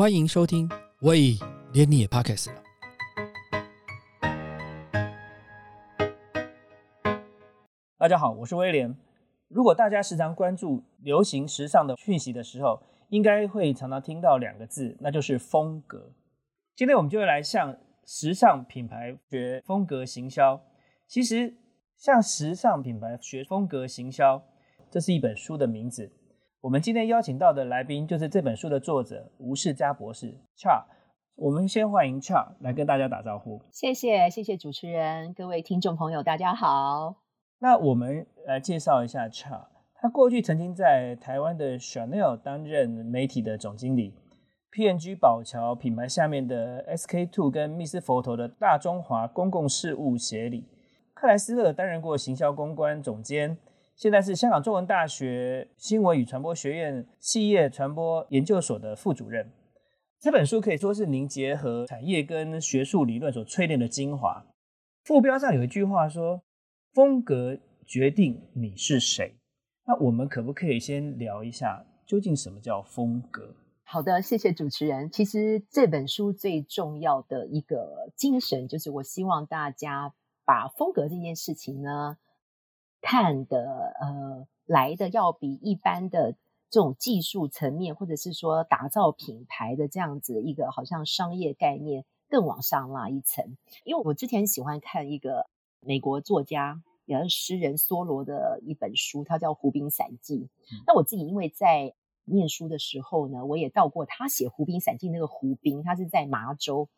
欢迎收听。喂，连你也 Podcast 了。大家好，我是威廉。如果大家时常关注流行时尚的讯息的时候，应该会常常听到两个字，那就是风格。今天我们就会来向时尚品牌学风格行销。其实，向时尚品牌学风格行销，这是一本书的名字。我们今天邀请到的来宾就是这本书的作者吴世佳博士 Char。我们先欢迎 Char 来跟大家打招呼。谢谢，谢谢主持人，各位听众朋友，大家好。那我们来介绍一下 Char。他过去曾经在台湾的 Chanel 担任媒体的总经理，P&G 宝桥品牌下面的 SK Two 跟密斯佛头的大中华公共事务协理，克莱斯勒担任过行销公关总监。现在是香港中文大学新闻与传播学院企业传播研究所的副主任。这本书可以说是您结合产业跟学术理论所淬炼的精华。副标上有一句话说：“风格决定你是谁。”那我们可不可以先聊一下，究竟什么叫风格？好的，谢谢主持人。其实这本书最重要的一个精神，就是我希望大家把风格这件事情呢。看的呃来的要比一般的这种技术层面，或者是说打造品牌的这样子一个好像商业概念更往上拉一层。因为我之前喜欢看一个美国作家也是诗人梭罗的一本书，它叫《湖滨散记》。那我自己因为在念书的时候呢，我也到过他写《湖滨散记》那个湖滨，他是在麻州，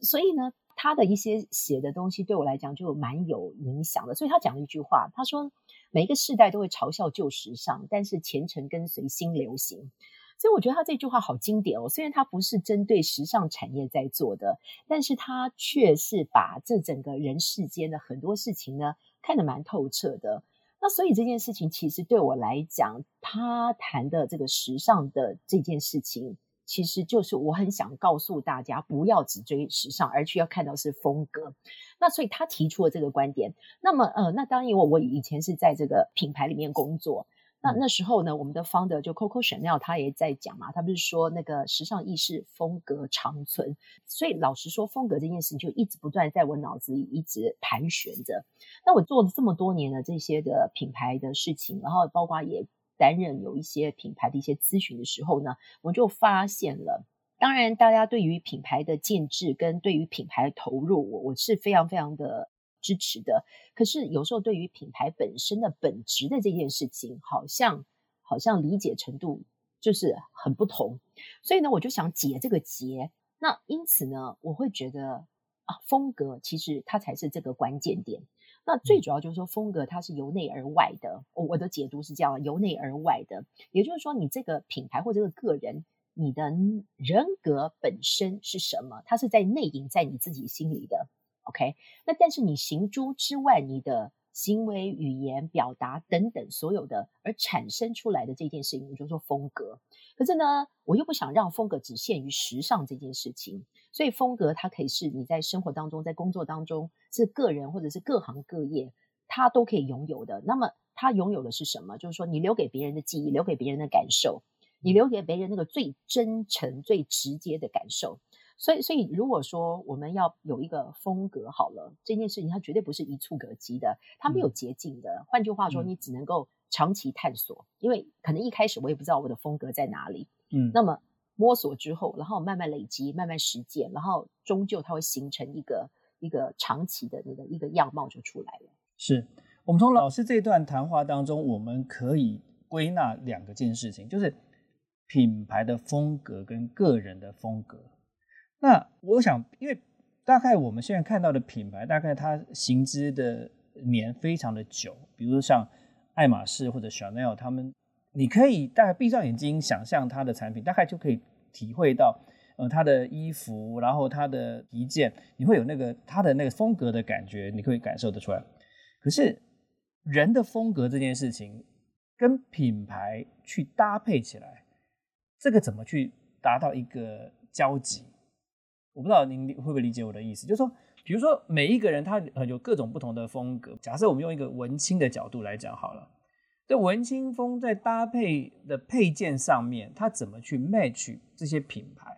所以呢。他的一些写的东西对我来讲就蛮有影响的，所以他讲了一句话，他说每一个世代都会嘲笑旧时尚，但是前程跟随新流行。所以我觉得他这句话好经典哦。虽然他不是针对时尚产业在做的，但是他却是把这整个人世间的很多事情呢看得蛮透彻的。那所以这件事情其实对我来讲，他谈的这个时尚的这件事情。其实就是我很想告诉大家，不要只追时尚，而去要看到是风格。那所以他提出了这个观点。那么，呃，那当然，我我以前是在这个品牌里面工作。那那时候呢，我们的 founder 就 Coco Chanel 他也在讲嘛，他不是说那个时尚意识风格长存。所以老实说，风格这件事情就一直不断在我脑子里一直盘旋着。那我做了这么多年的这些的品牌的事情，然后包括也。担任有一些品牌的一些咨询的时候呢，我就发现了。当然，大家对于品牌的建制跟对于品牌的投入，我我是非常非常的支持的。可是有时候对于品牌本身的本质的这件事情，好像好像理解程度就是很不同。所以呢，我就想解这个结。那因此呢，我会觉得啊，风格其实它才是这个关键点。那最主要就是说，风格它是由内而外的。我我的解读是这样：由内而外的，也就是说，你这个品牌或这个个人，你的人格本身是什么？它是在内隐在你自己心里的。OK，那但是你行诸之外，你的。行为、语言、表达等等，所有的而产生出来的这件事情，我就说风格。可是呢，我又不想让风格只限于时尚这件事情，所以风格它可以是你在生活当中、在工作当中，是个人或者是各行各业，它都可以拥有的。那么，它拥有的是什么？就是说，你留给别人的记忆，留给别人的感受，你留给别人那个最真诚、最直接的感受。所以，所以如果说我们要有一个风格好了，这件事情它绝对不是一触可及的，它没有捷径的。换句话说，你只能够长期探索，因为可能一开始我也不知道我的风格在哪里。嗯，那么摸索之后，然后慢慢累积，慢慢实践，然后终究它会形成一个一个长期的那个一个样貌就出来了。是我们从老师这段谈话当中，我们可以归纳两个件事情，就是品牌的风格跟个人的风格。那我想，因为大概我们现在看到的品牌，大概它行之的年非常的久，比如像爱马仕或者 Chanel，他们，你可以大概闭上眼睛想象它的产品，大概就可以体会到，呃，它的衣服，然后它的一件，你会有那个它的那个风格的感觉，你可以感受得出来。可是人的风格这件事情，跟品牌去搭配起来，这个怎么去达到一个交集？我不知道您会不会理解我的意思，就是说，比如说每一个人他有各种不同的风格。假设我们用一个文青的角度来讲好了，这文青风在搭配的配件上面，它怎么去 match 这些品牌？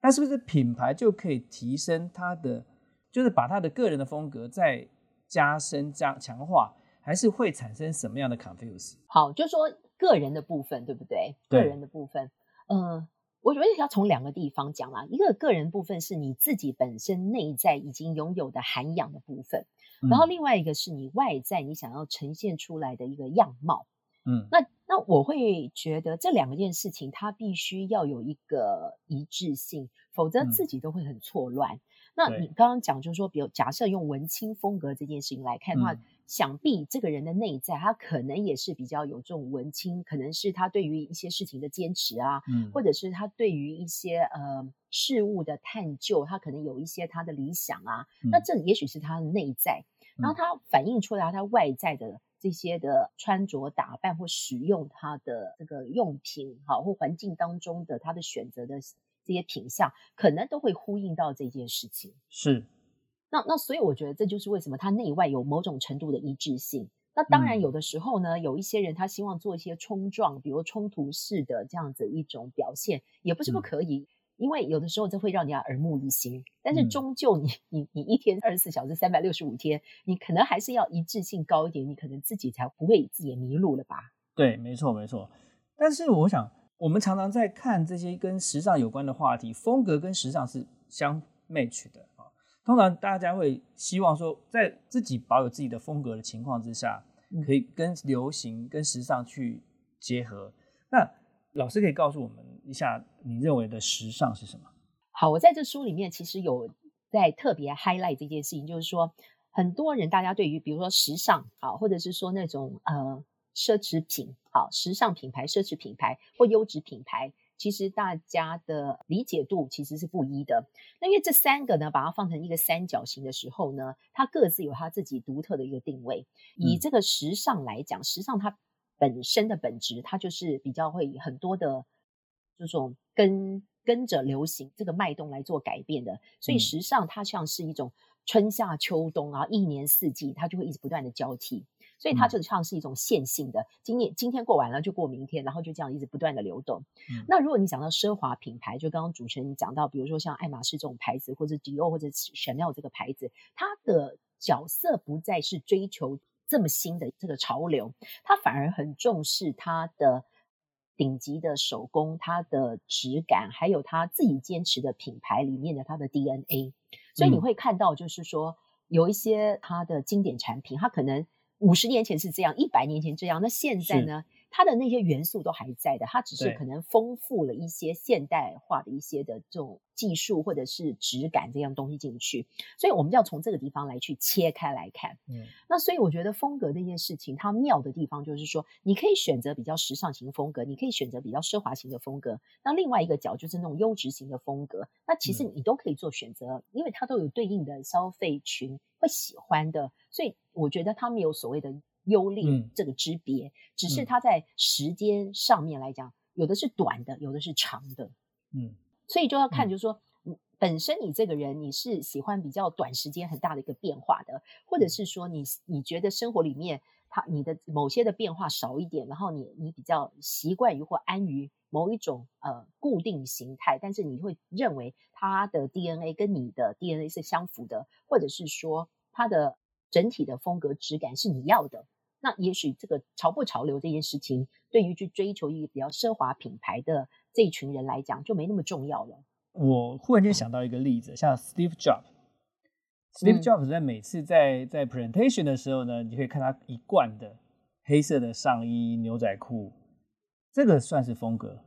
那是不是品牌就可以提升它的，就是把它的个人的风格再加深、加强化，还是会产生什么样的 confuse？好，就说个人的部分，对不对？对个人的部分，嗯。我觉得要从两个地方讲啦，一个个人部分是你自己本身内在已经拥有的涵养的部分，然后另外一个是你外在你想要呈现出来的一个样貌。嗯，那那我会觉得这两件事情它必须要有一个一致性，否则自己都会很错乱。那你刚刚讲就是说，比如假设用文青风格这件事情来看的话。想必这个人的内在，他可能也是比较有这种文青，可能是他对于一些事情的坚持啊，嗯，或者是他对于一些呃事物的探究，他可能有一些他的理想啊。那这也许是他的内在，然后他反映出来他外在的这些的穿着打扮或使用他的这个用品，好或环境当中的他的选择的这些品相，可能都会呼应到这件事情。是。那那所以我觉得这就是为什么他内外有某种程度的一致性。那当然有的时候呢，有一些人他希望做一些冲撞，比如冲突式的这样子一种表现，也不是不可以。因为有的时候这会让人家耳目一新。但是终究你你你一天二十四小时三百六十五天，你可能还是要一致性高一点，你可能自己才不会自己迷路了吧？对，没错没错。但是我想，我们常常在看这些跟时尚有关的话题，风格跟时尚是相 match 的。通常大家会希望说，在自己保有自己的风格的情况之下，可以跟流行、跟时尚去结合。那老师可以告诉我们一下，你认为的时尚是什么？好，我在这书里面其实有在特别 highlight 这件事情，就是说，很多人大家对于比如说时尚啊，或者是说那种呃奢侈品，好，时尚品牌、奢侈品牌或优质品牌。其实大家的理解度其实是不一的。那因为这三个呢，把它放成一个三角形的时候呢，它各自有它自己独特的一个定位。以这个时尚来讲，时尚它本身的本质，它就是比较会很多的这种跟跟着流行这个脉动来做改变的。所以时尚它像是一种春夏秋冬啊，一年四季它就会一直不断的交替。所以它就像是一种线性的，今年今天过完了就过明天，然后就这样一直不断的流动。那如果你讲到奢华品牌，就刚刚主持人讲到，比如说像爱马仕这种牌子，或者迪奥或者 Chanel 这个牌子，它的角色不再是追求这么新的这个潮流，它反而很重视它的顶级的手工、它的质感，还有它自己坚持的品牌里面的它的 DNA。所以你会看到，就是说有一些它的经典产品，它可能。五十年前是这样，一百年前这样，那现在呢？它的那些元素都还在的，它只是可能丰富了一些现代化的一些的这种技术或者是质感这样东西进去，所以我们就要从这个地方来去切开来看。嗯，那所以我觉得风格这件事情，它妙的地方就是说，你可以选择比较时尚型风格，你可以选择比较奢华型的风格，那另外一个角就是那种优质型的风格，那其实你都可以做选择，因为它都有对应的消费群会喜欢的，所以我觉得它没有所谓的。优劣这个之别，只是它在时间上面来讲，有的是短的，有的是长的。嗯，所以就要看，就是说，本身你这个人你是喜欢比较短时间很大的一个变化的，或者是说你你觉得生活里面它你的某些的变化少一点，然后你你比较习惯于或安于某一种呃固定形态，但是你会认为它的 DNA 跟你的 DNA 是相符的，或者是说它的。整体的风格质感是你要的，那也许这个潮不潮流这件事情，对于去追求一个比较奢华品牌的这一群人来讲，就没那么重要了。我忽然间想到一个例子，像 Steve Jobs，Steve Jobs 在每次在在 presentation 的时候呢，你可以看他一贯的黑色的上衣、牛仔裤，这个算是风格。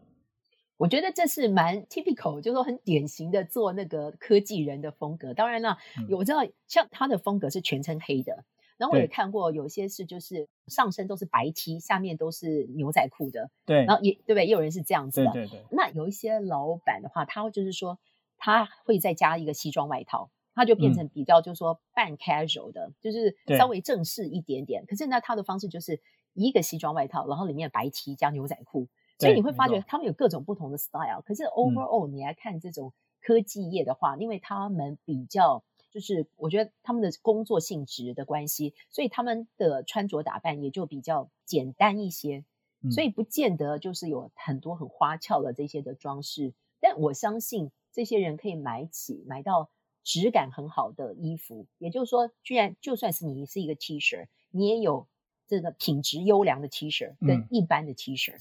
我觉得这是蛮 typical，就是说很典型的做那个科技人的风格。当然了，我知道像他的风格是全身黑的，然后我也看过有些是就是上身都是白 T，下面都是牛仔裤的。对，然后也对不对？也有人是这样子的。对对对。那有一些老板的话，他就是说他会再加一个西装外套，他就变成比较就是说半 casual 的，就是稍微正式一点点。可是那他的方式就是一个西装外套，然后里面白 T 加牛仔裤。所以你会发觉他们有各种不同的 style，可是 overall 你来看这种科技业的话，因为他们比较就是我觉得他们的工作性质的关系，所以他们的穿着打扮也就比较简单一些，所以不见得就是有很多很花俏的这些的装饰。但我相信这些人可以买起买到质感很好的衣服，也就是说，居然就算是你是一个 T 恤，你也有这个品质优良的 T 恤跟一般的 T 恤。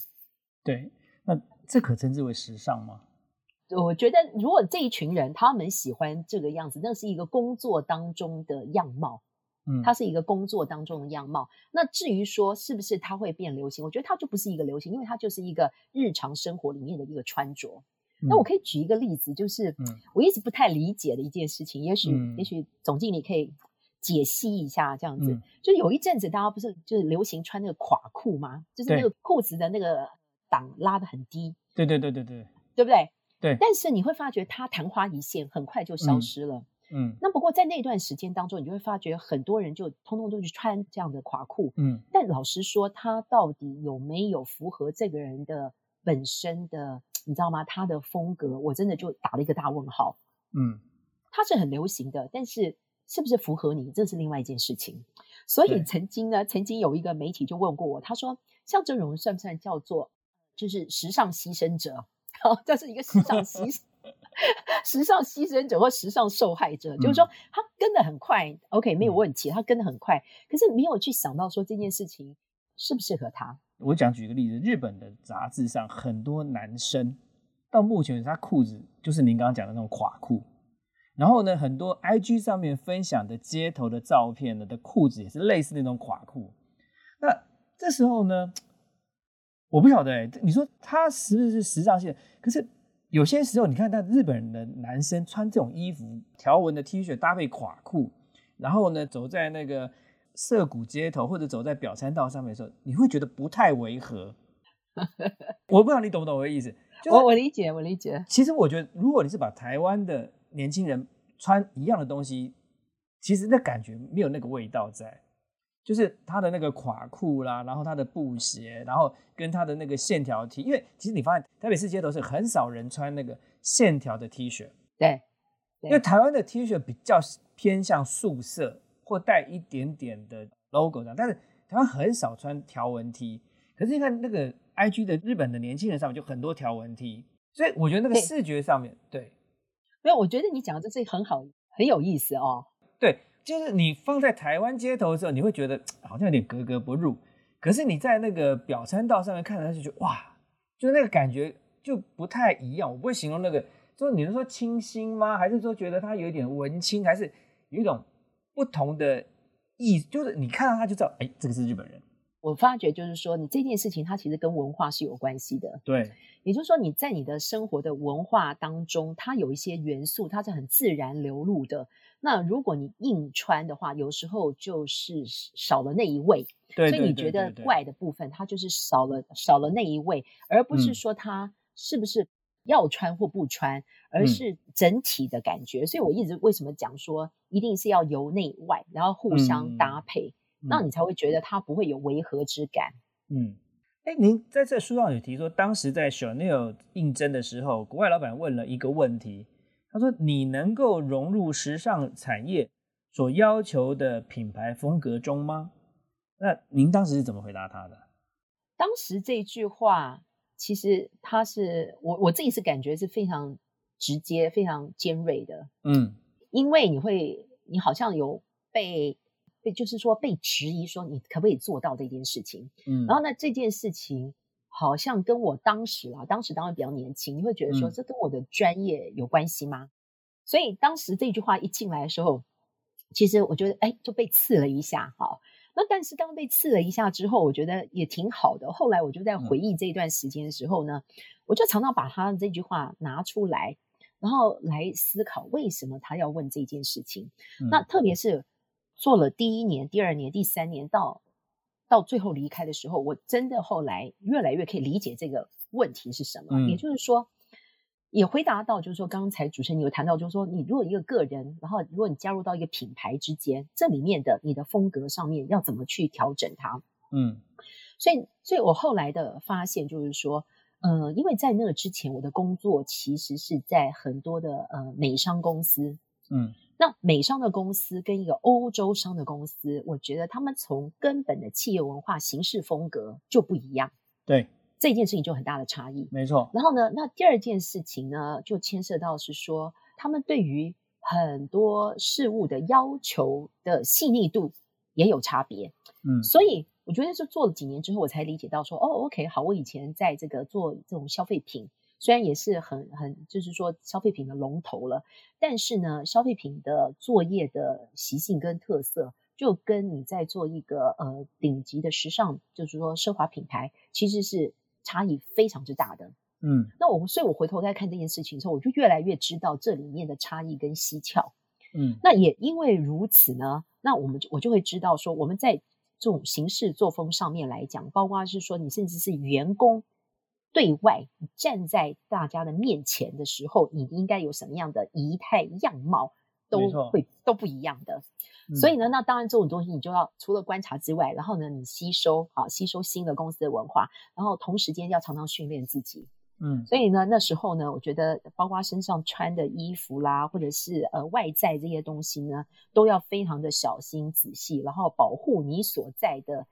对，那这可称之为时尚吗？我觉得，如果这一群人他们喜欢这个样子，那是一个工作当中的样貌，嗯，它是一个工作当中的样貌。那至于说是不是它会变流行，我觉得它就不是一个流行，因为它就是一个日常生活里面的一个穿着。那我可以举一个例子，就是我一直不太理解的一件事情，也许也许总经理可以解析一下，这样子。就有一阵子大家不是就是流行穿那个垮裤吗？就是那个裤子的那个档拉的很低。对对对对对，对不对？对。但是你会发觉它昙花一现，很快就消失了。嗯。那不过在那段时间当中，你就会发觉很多人就通通都去穿这样的垮裤。嗯。但老实说，它到底有没有符合这个人的本身的？你知道吗？他的风格，我真的就打了一个大问号。嗯，他是很流行的，但是是不是符合你，这是另外一件事情。所以曾经呢，曾经有一个媒体就问过我，他说：“像这种算不算叫做就是时尚牺牲者？好，这是一个时尚牺 时尚牺牲者或时尚受害者，就是说他跟的很快，OK 没有问题，他跟的很快，可是没有去想到说这件事情适不适合他。”我讲举个例子，日本的杂志上很多男生到目前为止，他裤子就是您刚刚讲的那种垮裤。然后呢，很多 IG 上面分享的街头的照片呢的裤子也是类似那种垮裤。那这时候呢，我不晓得哎，你说他是不是时尚性？可是有些时候，你看那日本的男生穿这种衣服，条纹的 T 恤搭配垮裤，然后呢走在那个。涩谷街头或者走在表参道上面的时候，你会觉得不太违和。我不知道你懂不懂我的意思。我我理解，我理解。其实我觉得，如果你是把台湾的年轻人穿一样的东西，其实那感觉没有那个味道在。就是他的那个垮裤啦，然后他的布鞋，然后跟他的那个线条 T，因为其实你发现台北市街头是很少人穿那个线条的 T 恤。对，因为台湾的 T 恤比较偏向素色。或带一点点的 logo 样，但是台湾很少穿条纹 T，可是你看那个 IG 的日本的年轻人上面就很多条纹 T，所以我觉得那个视觉上面对，没有，我觉得你讲的这是很好，很有意思哦。对，就是你放在台湾街头的时候，你会觉得好像有点格格不入，可是你在那个表参道上面看上去就哇，就那个感觉就不太一样。我不会形容那个，就是你能说清新吗？还是说觉得他有一点文青，还是有一种？不同的意，就是你看到他就知道，哎，这个是日本人。我发觉就是说，你这件事情它其实跟文化是有关系的。对，也就是说，你在你的生活的文化当中，它有一些元素，它是很自然流露的。那如果你硬穿的话，有时候就是少了那一味。对，所以你觉得怪的部分，它就是少了少了那一味，而不是说它是不是。要穿或不穿，而是整体的感觉。所以我一直为什么讲说，一定是要由内外，然后互相搭配，那你才会觉得它不会有违和之感。嗯，哎，您在这书上有提说，当时在 Chanel 应征的时候，国外老板问了一个问题，他说：“你能够融入时尚产业所要求的品牌风格中吗？”那您当时是怎么回答他的？当时这句话。其实他是我我自己是感觉是非常直接、非常尖锐的，嗯，因为你会你好像有被被就是说被质疑说你可不可以做到这件事情，嗯，然后呢这件事情好像跟我当时啊，当时当然比较年轻，你会觉得说这跟我的专业有关系吗？所以当时这句话一进来的时候，其实我觉得哎就被刺了一下，哈。那但是当被刺了一下之后，我觉得也挺好的。后来我就在回忆这一段时间的时候呢，我就常常把他这句话拿出来，然后来思考为什么他要问这件事情。那特别是做了第一年、第二年、第三年，到到最后离开的时候，我真的后来越来越可以理解这个问题是什么。也就是说。也回答到，就是说刚才主持人有谈到，就是说你如果一个个人，然后如果你加入到一个品牌之间，这里面的你的风格上面要怎么去调整它？嗯，所以，所以我后来的发现就是说，呃，因为在那个之前，我的工作其实是在很多的呃美商公司，嗯，那美商的公司跟一个欧洲商的公司，我觉得他们从根本的企业文化、形式、风格就不一样。对。这件事情就很大的差异。没错。然后呢，那第二件事情呢，就牵涉到是说，他们对于很多事物的要求的细腻度也有差别。嗯，所以我觉得是做了几年之后，我才理解到说，哦，OK，好，我以前在这个做这种消费品，虽然也是很很，就是说消费品的龙头了，但是呢，消费品的作业的习性跟特色。就跟你在做一个呃顶级的时尚，就是说奢华品牌，其实是差异非常之大的。嗯，那我所以，我回头再看这件事情的时候，我就越来越知道这里面的差异跟蹊跷。嗯，那也因为如此呢，那我们我就会知道说，我们在这种行事作风上面来讲，包括是说你甚至是员工对外站在大家的面前的时候，你应该有什么样的仪态样貌，都会都不一样的。所以呢，那当然这种东西你就要除了观察之外，然后呢，你吸收啊，吸收新的公司的文化，然后同时间要常常训练自己。嗯，所以呢，那时候呢，我觉得包括身上穿的衣服啦，或者是呃外在这些东西呢，都要非常的小心仔细，然后保护你所在的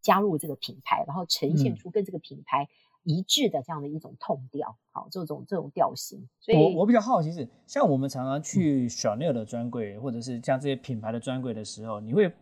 加入这个品牌，然后呈现出跟这个品牌。一致的这样的一种痛调，好，这种这种调性。所以，我我比较好奇是，像我们常常去 Chanel 的专柜，或者是像这些品牌的专柜的时候，你会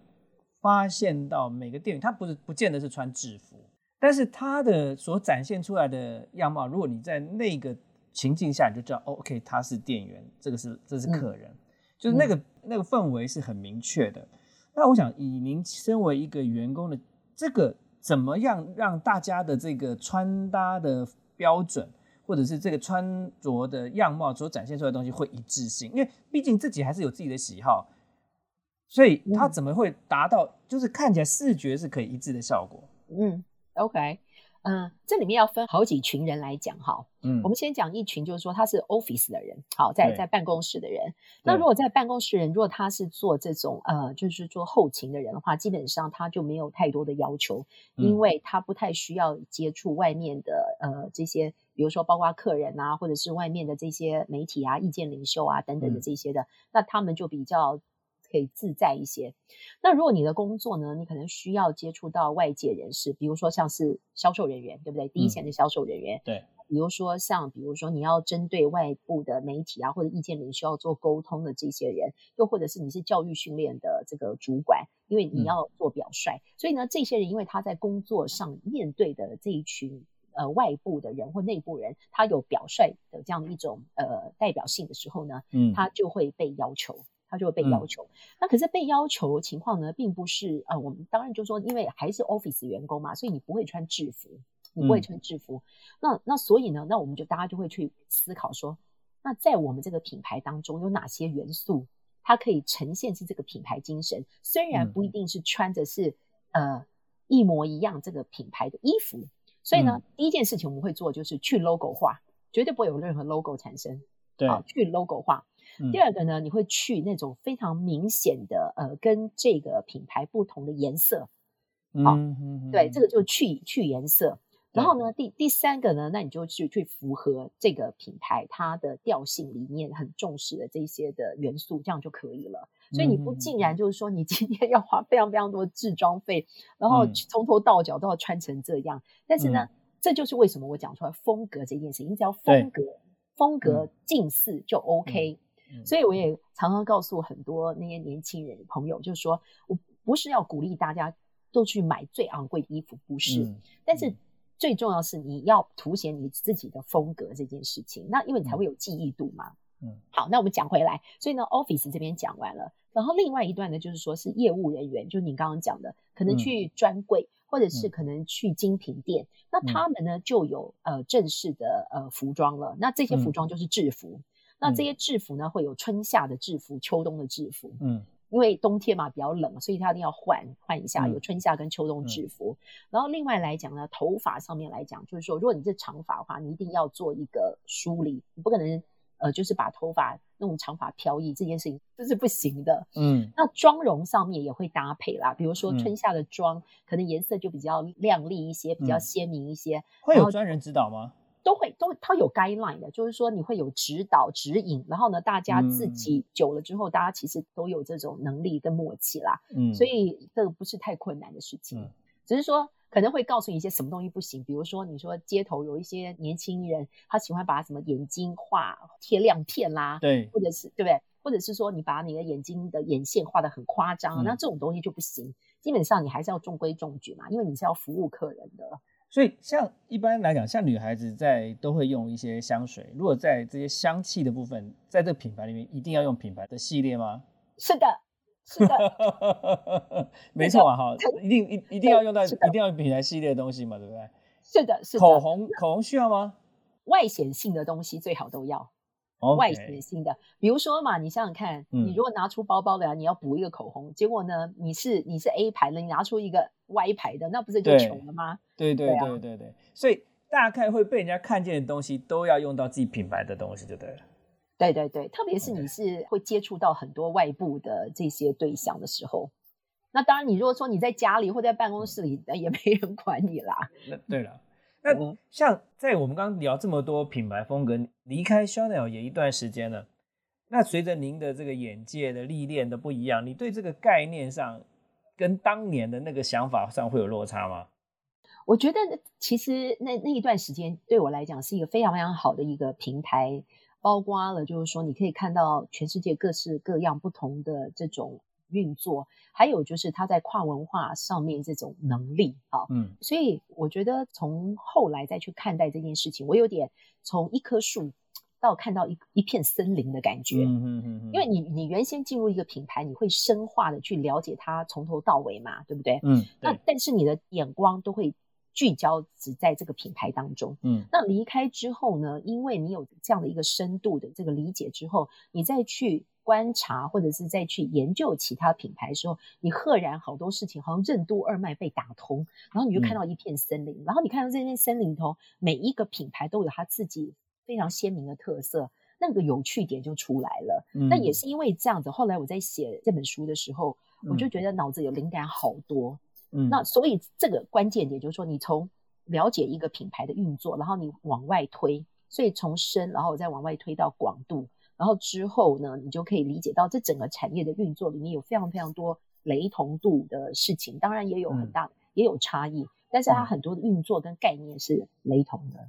发现到每个店员他不是不见得是穿制服，但是他的所展现出来的样貌，如果你在那个情境下，你就知道，OK，他是店员，这个是这是客人，就是那个那个氛围是很明确的。那我想，以您身为一个员工的这个。怎么样让大家的这个穿搭的标准，或者是这个穿着的样貌所展现出来的东西会一致性？因为毕竟自己还是有自己的喜好，所以他怎么会达到就是看起来视觉是可以一致的效果？嗯，OK。嗯，这里面要分好几群人来讲哈。嗯，我们先讲一群，就是说他是 office 的人，好，在在办公室的人。那如果在办公室人，如果他是做这种呃，就是做后勤的人的话，基本上他就没有太多的要求，因为他不太需要接触外面的呃这些，比如说包括客人啊，或者是外面的这些媒体啊、意见领袖啊等等的这些的，那他们就比较。可以自在一些。那如果你的工作呢，你可能需要接触到外界人士，比如说像是销售人员，对不对？第一线的销售人员。对。比如说像，比如说你要针对外部的媒体啊，或者意见领袖要做沟通的这些人，又或者是你是教育训练的这个主管，因为你要做表率，所以呢，这些人因为他在工作上面对的这一群呃外部的人或内部人，他有表率的这样的一种呃代表性的时候呢，嗯，他就会被要求。他就会被要求，那可是被要求情况呢，并不是呃，我们当然就说，因为还是 office 员工嘛，所以你不会穿制服，你不会穿制服。那那所以呢，那我们就大家就会去思考说，那在我们这个品牌当中有哪些元素，它可以呈现是这个品牌精神？虽然不一定是穿着是呃一模一样这个品牌的衣服，所以呢，第一件事情我们会做就是去 logo 化，绝对不会有任何 logo 产生，对，去 logo 化。第二个呢，你会去那种非常明显的呃，跟这个品牌不同的颜色，好，对，这个就去去颜色。然后呢，第第三个呢，那你就去去符合这个品牌它的调性里面很重视的这些的元素，这样就可以了。所以你不竟然就是说你今天要花非常非常多制装费，然后从头到脚都要穿成这样。但是呢，这就是为什么我讲出来风格这件事情，你只要风格风格近似就 OK。所以我也常常告诉很多那些年轻人朋友，就是说我不是要鼓励大家都去买最昂贵的衣服，不是。但是最重要是你要凸显你自己的风格这件事情，那因为你才会有记忆度嘛。嗯，好，那我们讲回来，所以呢，Office 这边讲完了，然后另外一段呢，就是说是业务人员，就是你刚刚讲的，可能去专柜或者是可能去精品店，那他们呢就有呃正式的呃服装了，那这些服装就是制服。那这些制服呢，会有春夏的制服、秋冬的制服。嗯，因为冬天嘛比较冷，所以他一定要换换一下，有春夏跟秋冬制服。然后另外来讲呢，头发上面来讲，就是说，如果你是长发的话，你一定要做一个梳理，你不可能呃，就是把头发那种长发飘逸，这件事情这是不行的。嗯，那妆容上面也会搭配啦，比如说春夏的妆，可能颜色就比较亮丽一些，比较鲜明一些。会有专人指导吗？都会都它有 guideline 的，就是说你会有指导指引，然后呢，大家自己久了之后，大家其实都有这种能力跟默契啦。嗯，所以这个不是太困难的事情，只是说可能会告诉你一些什么东西不行，比如说你说街头有一些年轻人，他喜欢把什么眼睛画贴亮片啦，对，或者是对不对？或者是说你把你的眼睛的眼线画的很夸张，那这种东西就不行。基本上你还是要中规中矩嘛，因为你是要服务客人的。所以像一般来讲，像女孩子在都会用一些香水，如果在这些香气的部分，在这个品牌里面一定要用品牌的系列吗？是的，是的，没错啊，哈，一定一一定要用到一定要品牌系列的东西嘛，对不对？是的，是的。口红口红需要吗？外显性的东西最好都要。外显性的，比如说嘛，你想想看，你如果拿出包包来，你要补一个口红，结果呢，你是你是 A 牌的，你拿出一个 Y 牌的，那不是就穷了吗？对对对对对，所以大概会被人家看见的东西，都要用到自己品牌的东西，就对了。对对对，特别是你是会接触到很多外部的这些对象的时候，那当然，你如果说你在家里或在办公室里，那也没人管你啦。那对了。那像在我们刚刚聊这么多品牌风格，离开 Chanel 也一段时间了。那随着您的这个眼界的历练的不一样，你对这个概念上跟当年的那个想法上会有落差吗？我觉得其实那那一段时间对我来讲是一个非常非常好的一个平台，包括了就是说你可以看到全世界各式各样不同的这种。运作，还有就是他在跨文化上面这种能力啊，嗯，所以我觉得从后来再去看待这件事情，我有点从一棵树到看到一一片森林的感觉，嗯嗯嗯，因为你你原先进入一个品牌，你会深化的去了解它从头到尾嘛，对不对？嗯，那但是你的眼光都会聚焦只在这个品牌当中，嗯，那离开之后呢，因为你有这样的一个深度的这个理解之后，你再去。观察或者是再去研究其他品牌的时候，你赫然好多事情好像任督二脉被打通，然后你就看到一片森林，然后你看到这片森林头每一个品牌都有它自己非常鲜明的特色，那个有趣点就出来了。那也是因为这样子，后来我在写这本书的时候，我就觉得脑子有灵感好多。嗯，那所以这个关键点就是说，你从了解一个品牌的运作，然后你往外推，所以从深，然后再往外推到广度。然后之后呢，你就可以理解到这整个产业的运作里面有非常非常多雷同度的事情，当然也有很大也有差异，但是它很多的运作跟概念是雷同的。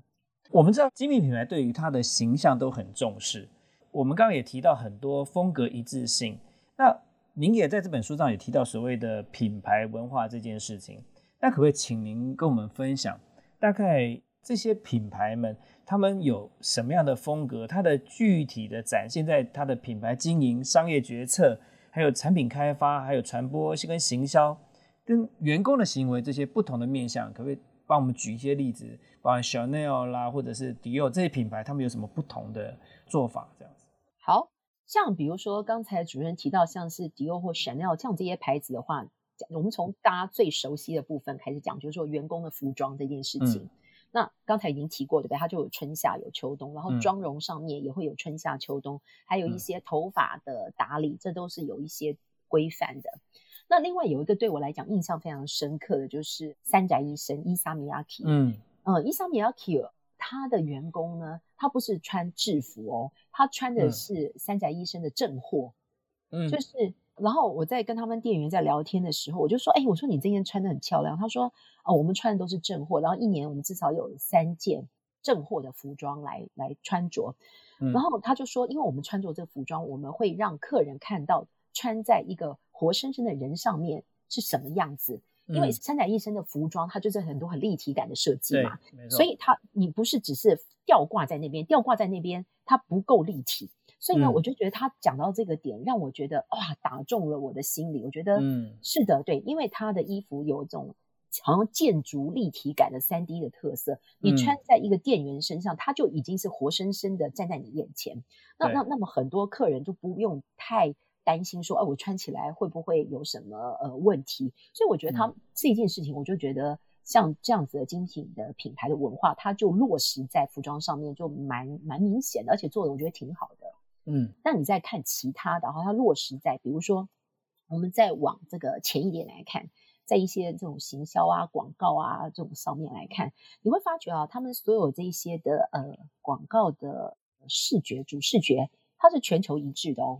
我们知道精品品牌对于它的形象都很重视，我们刚刚也提到很多风格一致性。那您也在这本书上也提到所谓的品牌文化这件事情，那可不可以请您跟我们分享大概？这些品牌们，他们有什么样的风格？它的具体的展现在它的品牌经营、商业决策，还有产品开发，还有传播跟行销，跟员工的行为这些不同的面向，可不可以帮我们举一些例子？包括 Chanel 啦，或者是迪奥这些品牌，他们有什么不同的做法？这样子。好像比如说刚才主任提到，像是迪奥或 Chanel 这样这些牌子的话，我们从大家最熟悉的部分开始讲，就是说员工的服装这件事情。那刚才已经提过，对不对？它就有春夏有秋冬，然后妆容上面也会有春夏秋冬，还有一些头发的打理，这都是有一些规范的。那另外有一个对我来讲印象非常深刻的就是三宅医生伊萨米亚基。嗯嗯，伊萨米亚基他的员工呢，他不是穿制服哦，他穿的是三宅医生的正货，嗯，就是。然后我在跟他们店员在聊天的时候，我就说：“哎，我说你今天穿的很漂亮。”他说：“哦，我们穿的都是正货，然后一年我们至少有三件正货的服装来来穿着。”然后他就说：“因为我们穿着这个服装，我们会让客人看到穿在一个活生生的人上面是什么样子。因为三宅一生的服装，它就是很多很立体感的设计嘛，所以它你不是只是吊挂在那边，吊挂在那边它不够立体。”所以呢，我就觉得他讲到这个点，让我觉得哇，打中了我的心里。我觉得，嗯，是的，对，因为他的衣服有一种好像建筑立体感的三 D 的特色，你穿在一个店员身上，他就已经是活生生的站在你眼前。那那那么很多客人就不用太担心说，哎，我穿起来会不会有什么呃问题？所以我觉得他这件事情，我就觉得像这样子的精品的品牌的文化，它就落实在服装上面，就蛮蛮明显的，而且做的我觉得挺好的。嗯，那你再看其他的，然后它落实在，比如说，我们再往这个前一点来看，在一些这种行销啊、广告啊这种上面来看，你会发觉啊，他们所有这一些的呃广告的视觉主视觉，它是全球一致的哦。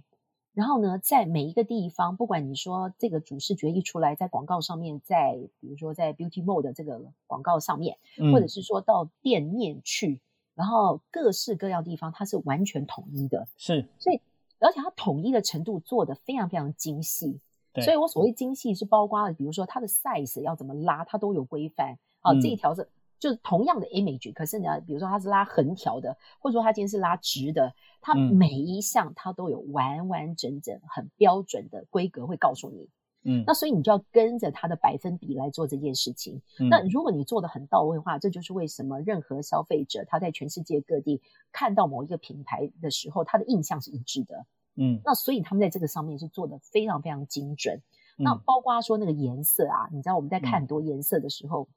然后呢，在每一个地方，不管你说这个主视觉一出来，在广告上面，在比如说在 Beauty Mode 这个广告上面，或者是说到店面去，然后各式各样地方，它是完全统一的。是，所以而且它统一的程度做的非常非常精细。对所以我所谓精细是包括了，比如说它的 size 要怎么拉，它都有规范。啊，嗯这一条是就是同样的 image，可是呢，比如说它是拉横条的，或者说它今天是拉直的，它嗯每一项它都有完完整整、很标准的规格会告诉你。嗯，那所以你就要跟着它的百分比来做这件事情。嗯。那如果你做的很到位的话，这就是为什么任何消费者他在全世界各地看到某一个品牌的时候，他的印象是一致的。嗯。那所以他们在这个上面是做的非常非常精准。那嗯。包括说那个颜色啊，你知道我们在看很多颜色的时候，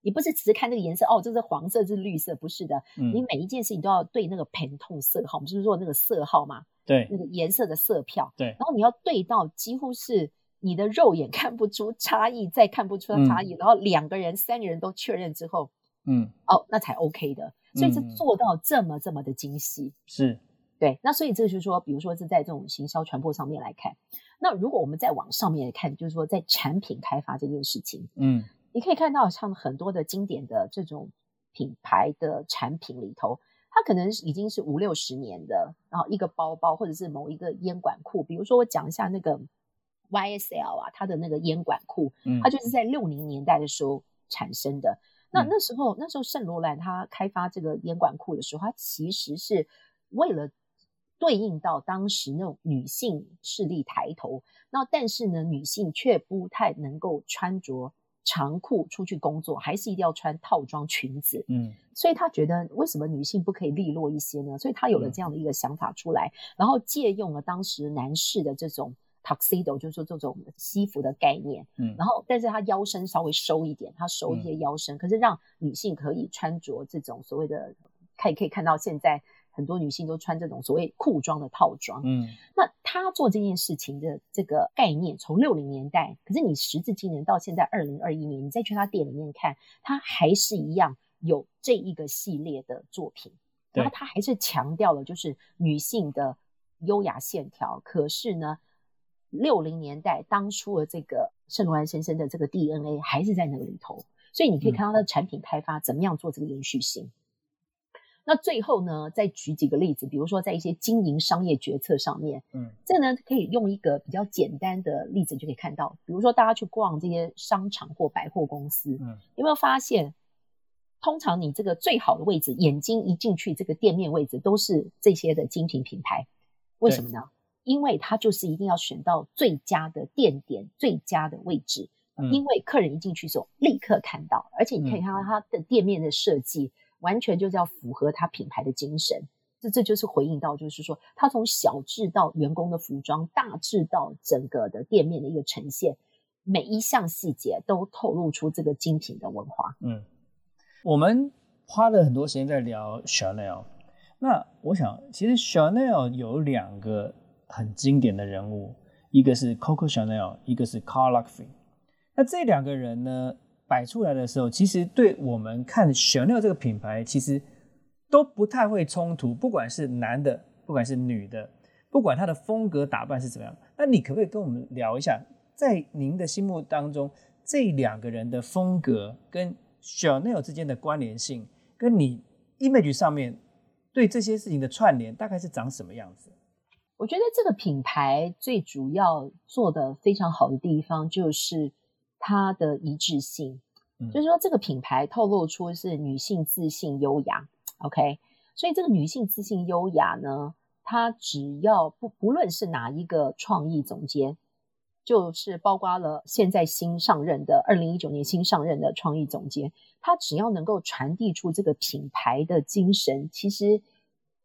你不是只是看那个颜色哦，这是黄色，这是绿色，不是的，嗯。你每一件事情都要对那个 Pantone 色号，我们就是说那个色号嘛，对。那个颜色的色票，对。然后你要对到几乎是你的肉眼看不出差异，再看不出差异，然后两个人、三个人都确认之后，嗯。哦，那才 OK 的。所以是嗯。做到这么这么的精细。是。对，那所以这就是说，比如说是在这种行销传播上面来看，那如果我们再往上面来看，就是说在产品开发这件事情，嗯。你可以看到像很多的经典的这种品牌的产品里头，它可能已经是五六十年的，然后一个包包或者是某一个烟管裤，比如说我讲一下那个 YSL 啊，它的那个烟管裤，嗯它就是在六零年代的时候产生的。那嗯那时候，那时候圣罗兰它开发这个烟管裤的时候，它其实是为了对应到当时那种女性势力抬头，那但是呢，女性却不太能够穿着长裤出去工作，还是一定要穿套装裙子。嗯所以他觉得为什么女性不可以利落一些呢？所以他有了嗯这样的一个想法出来，然后借用了当时男士的这种 tuxedo，就是说这种西服的概念，嗯。然后但是它腰身稍微收一点，它收一些腰身，可是让女性可以穿着这种所谓的，可以可以看到现在很多女性都穿这种所谓裤装的套装，嗯。那她做这件事情的这个概念，从六零年代，可是你时至今年到现在二零二一年，你再去她店里面看，她还是一样有这一个系列的作品，然后对。他还是强调了就是女性的优雅线条。可是呢，六零年代当初的这个圣罗兰先生的这个 DNA 还是在那个里头，所以你可以嗯看到他的产品开发怎么样做这个延续性。那最后呢，再举几个例子，比如说在一些经营商业决策上面，嗯这呢可以用一个比较简单的例子就可以看到，比如说大家去逛这些商场或百货公司，嗯有没有发现，通常你这个最好的位置，眼睛一进去，这个店面位置都是这些的精品品牌，为什么呢？因为它就是一定要选到最佳的店点、最佳的位置，嗯因为客人一进去的时候立刻看到，而且你可以嗯看到它的店面的设计，完全就是要符合它品牌的精神。这这就是回应到，就是说，它从小至到员工的服装，大至到整个的店面的一个呈现，每一项细节都透露出这个精品的文化。嗯，我们花了很多时间在聊 Chanel。那我想，其实 Chanel 有两个很经典的人物，一个是 Coco Chanel，一个是 Karl Lagerfeld。那这两个人呢，摆出来的时候，其实对我们看 Chanel 这个品牌，其实都不太会冲突，不管是男的，不管是女的，不管他的风格打扮是怎么样。那你可不可以跟我们聊一下，在您的心目当中，这两个人的风格跟 Chanel 之间的关联性，跟你 image 上面对这些事情的串联，大概是长什么样子？我觉得这个品牌最主要做的非常好的地方，就是它的一致性。嗯就是说，这个品牌透露出是女性自信优雅，OK？所以这个女性自信优雅呢，它只要不不论是哪一个创意总监，就是包括了现在新上任的二零一九年新上任的创意总监，他只要能够传递出这个品牌的精神，其实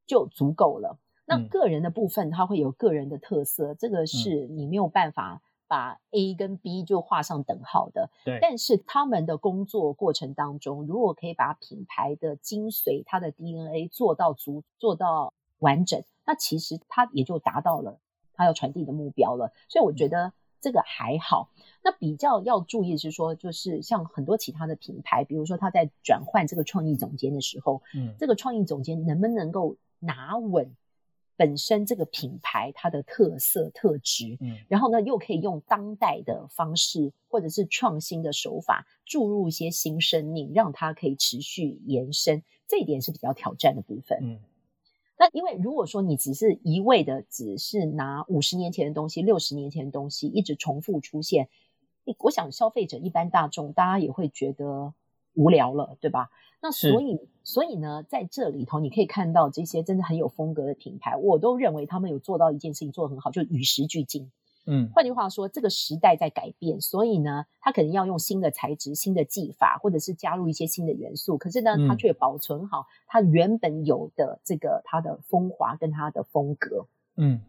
就足够了。那嗯个人的部分，他会有个人的特色，这个是你没有办法把 A 跟 B 就画上等号的。对，但是他们的工作过程当中，如果可以把品牌的精髓、它的 DNA 做到足、做到完整，那其实它也就达到了它要传递的目标了。所以我觉得这个还好。那比较要注意的是说，就是像很多其他的品牌，比如说他在转换这个创意总监的时候，嗯这个创意总监能不能够拿稳本身这个品牌它的特色特质，嗯然后呢又可以用当代的方式或者是创新的手法注入一些新生命，让它可以持续延伸，这一点是比较挑战的部分。嗯那因为如果说你只是一味的只是拿五十年前的东西、六十年前的东西一直重复出现，你我想消费者一般大众大家也会觉得无聊了，对吧？那所以所以呢，在这里头你可以看到这些真的很有风格的品牌，我都认为他们有做到一件事情做得很好，就是与时俱进。嗯换句话说，这个时代在改变，所以呢，它可能要用新的材质、新的技法，或者是加入一些新的元素。可是呢，它嗯却保存好它原本有的这个它的风华跟它的风格。嗯，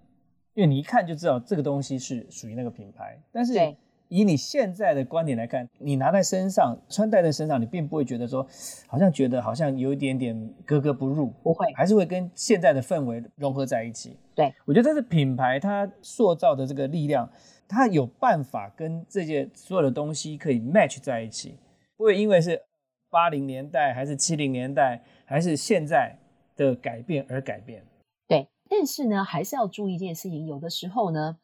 因为你一看就知道这个东西是属于那个品牌，但是对以你现在的观点来看，你拿在身上、穿戴在身上，你并不会觉得说，好像觉得好像有一点点格格不入，不会还是会跟现在的氛围融合在一起。对，我觉得这是品牌它塑造的这个力量，它有办法跟这些所有的东西可以 match 在一起，不会因为是八零年代还是七零年代还是现在的改变而改变。对，但是呢，还是要注意一件事情，有的时候呢，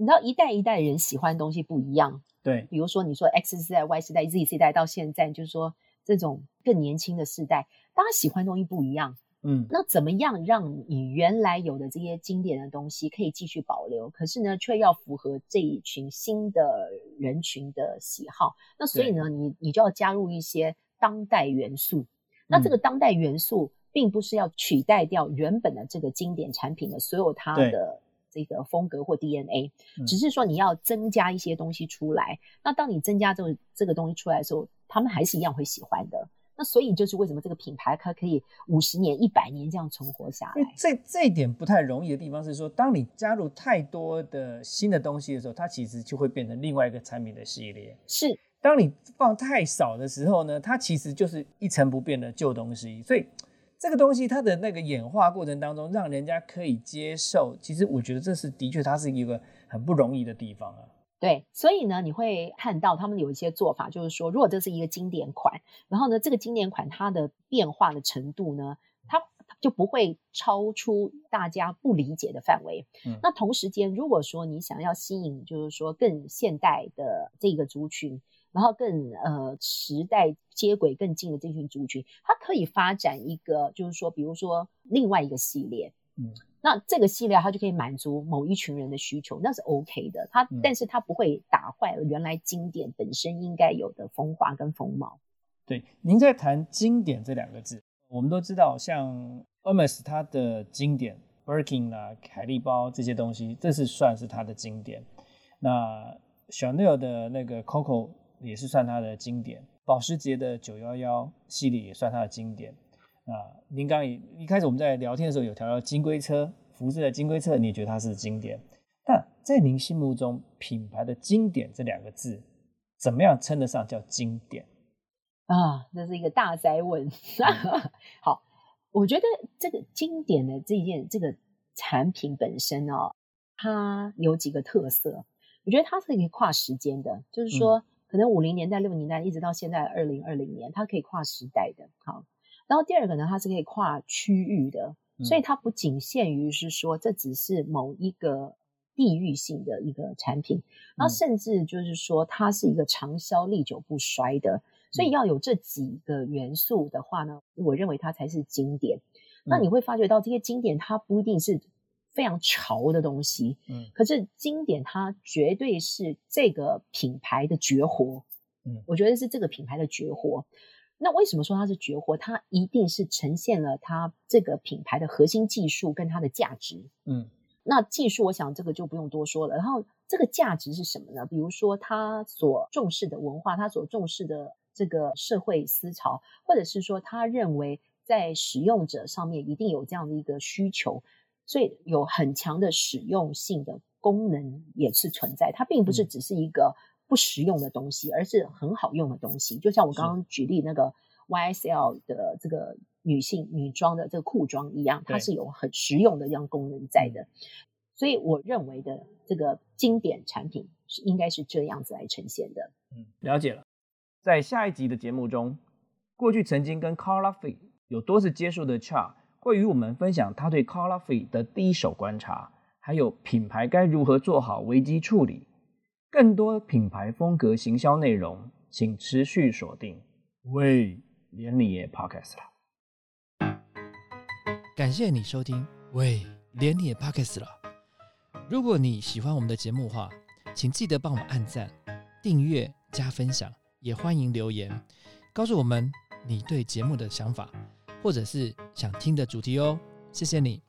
你知道一代一代人喜欢的东西不一样。对，比如说你说 X 世代、Y 世代、Z 世代到现在，就是说这种更年轻的世代，大家喜欢的东西不一样。嗯那怎么样让你原来有的这些经典的东西可以继续保留，可是呢，却要符合这一群新的人群的喜好？那所以呢，你你就要加入一些当代元素。那这个当代元素并不是要取代掉原本的这个经典产品的所有它的这个风格或 DNA，嗯只是说你要增加一些东西出来。那当你增加这个这个东西出来的时候，他们还是一样会喜欢的。那所以就是为什么这个品牌它可以五十年、一百年这样存活下来。这这一点不太容易的地方是说，当你加入太多的新的东西的时候，它其实就会变成另外一个产品的系列。是当你放太少的时候呢，它其实就是一成不变的旧东西。所以这个东西它的那个演化过程当中，让人家可以接受，其实我觉得这是的确它是一个很不容易的地方啊。对，所以呢，你会看到他们有一些做法，就是说，如果这是一个经典款，然后呢，这个经典款它的变化的程度呢，它就不会超出大家不理解的范围。嗯那同时间，如果说你想要吸引，就是说更现代的这个族群，然后更呃时代接轨更近的这群族群，它可以发展一个，就是说，比如说另外一个系列，嗯，那这个系列它就可以满足某一群人的需求，那是 OK 的。它，嗯但是它不会打坏了原来经典本身应该有的风华跟风貌。对，您在谈经典这两个字，我们都知道，像 Hermes 它的经典，Birkin 啦、凯利包这些东西，这是算是它的经典。那 Chanel 的那个 Coco 也是算它的经典，保时捷的911系列也算它的经典。啊，您刚一一开始我们在聊天的时候有聊到金龟车，福斯的金龟车，你也觉得它是经典。那在您心目中，品牌的经典这两个字，怎么样称得上叫经典？啊，这是一个大灾问。好，我觉得这个经典的这件这个产品本身哦，它有几个特色。我觉得它是可以跨时间的，就是说，可能五零年代、六零年代一直到现在二零二零年，它可以跨时代的。好，然后第二个呢，它是可以跨区域的，所以它不仅限于是说这只是某一个地域性的一个产品，然后甚至就是说它是一个长销历久不衰的。所以要有这几个元素的话呢，我认为它才是经典。那你会发觉到这些经典，它不一定是非常潮的东西，嗯可是经典它绝对是这个品牌的绝活。嗯我觉得是这个品牌的绝活。那为什么说它是绝活？它一定是呈现了它这个品牌的核心技术跟它的价值。嗯那技术，我想这个就不用多说了。然后这个价值是什么呢？比如说它所重视的文化，它所重视的这个社会思潮，或者是说他认为在使用者上面一定有这样的一个需求，所以有很强的使用性的功能也是存在。它并不是只是一个不实用的东西，而是很好用的东西。就像我刚刚举例那个 YSL 的这个女性女装的这个裤装一样，它是有很实用的这样功能在的。所以我认为的这个经典产品是应该是这样子来呈现的。嗯，了解了。在下一集的节目中，过去曾经跟 Carl Lagerfeld 有多次接触的 Char 会与我们分享他对 Coffee 的第一手观察，还有品牌该如何做好危机处理。更多品牌风格行销内容，请持续锁定喂连你也 Podcast 了。感谢你收听喂连你也 Podcast 了。如果你喜欢我们的节目话，请记得帮我们按赞、订阅、加分享，也欢迎留言告诉我们你对节目的想法，或者是想听的主题哦。谢谢你。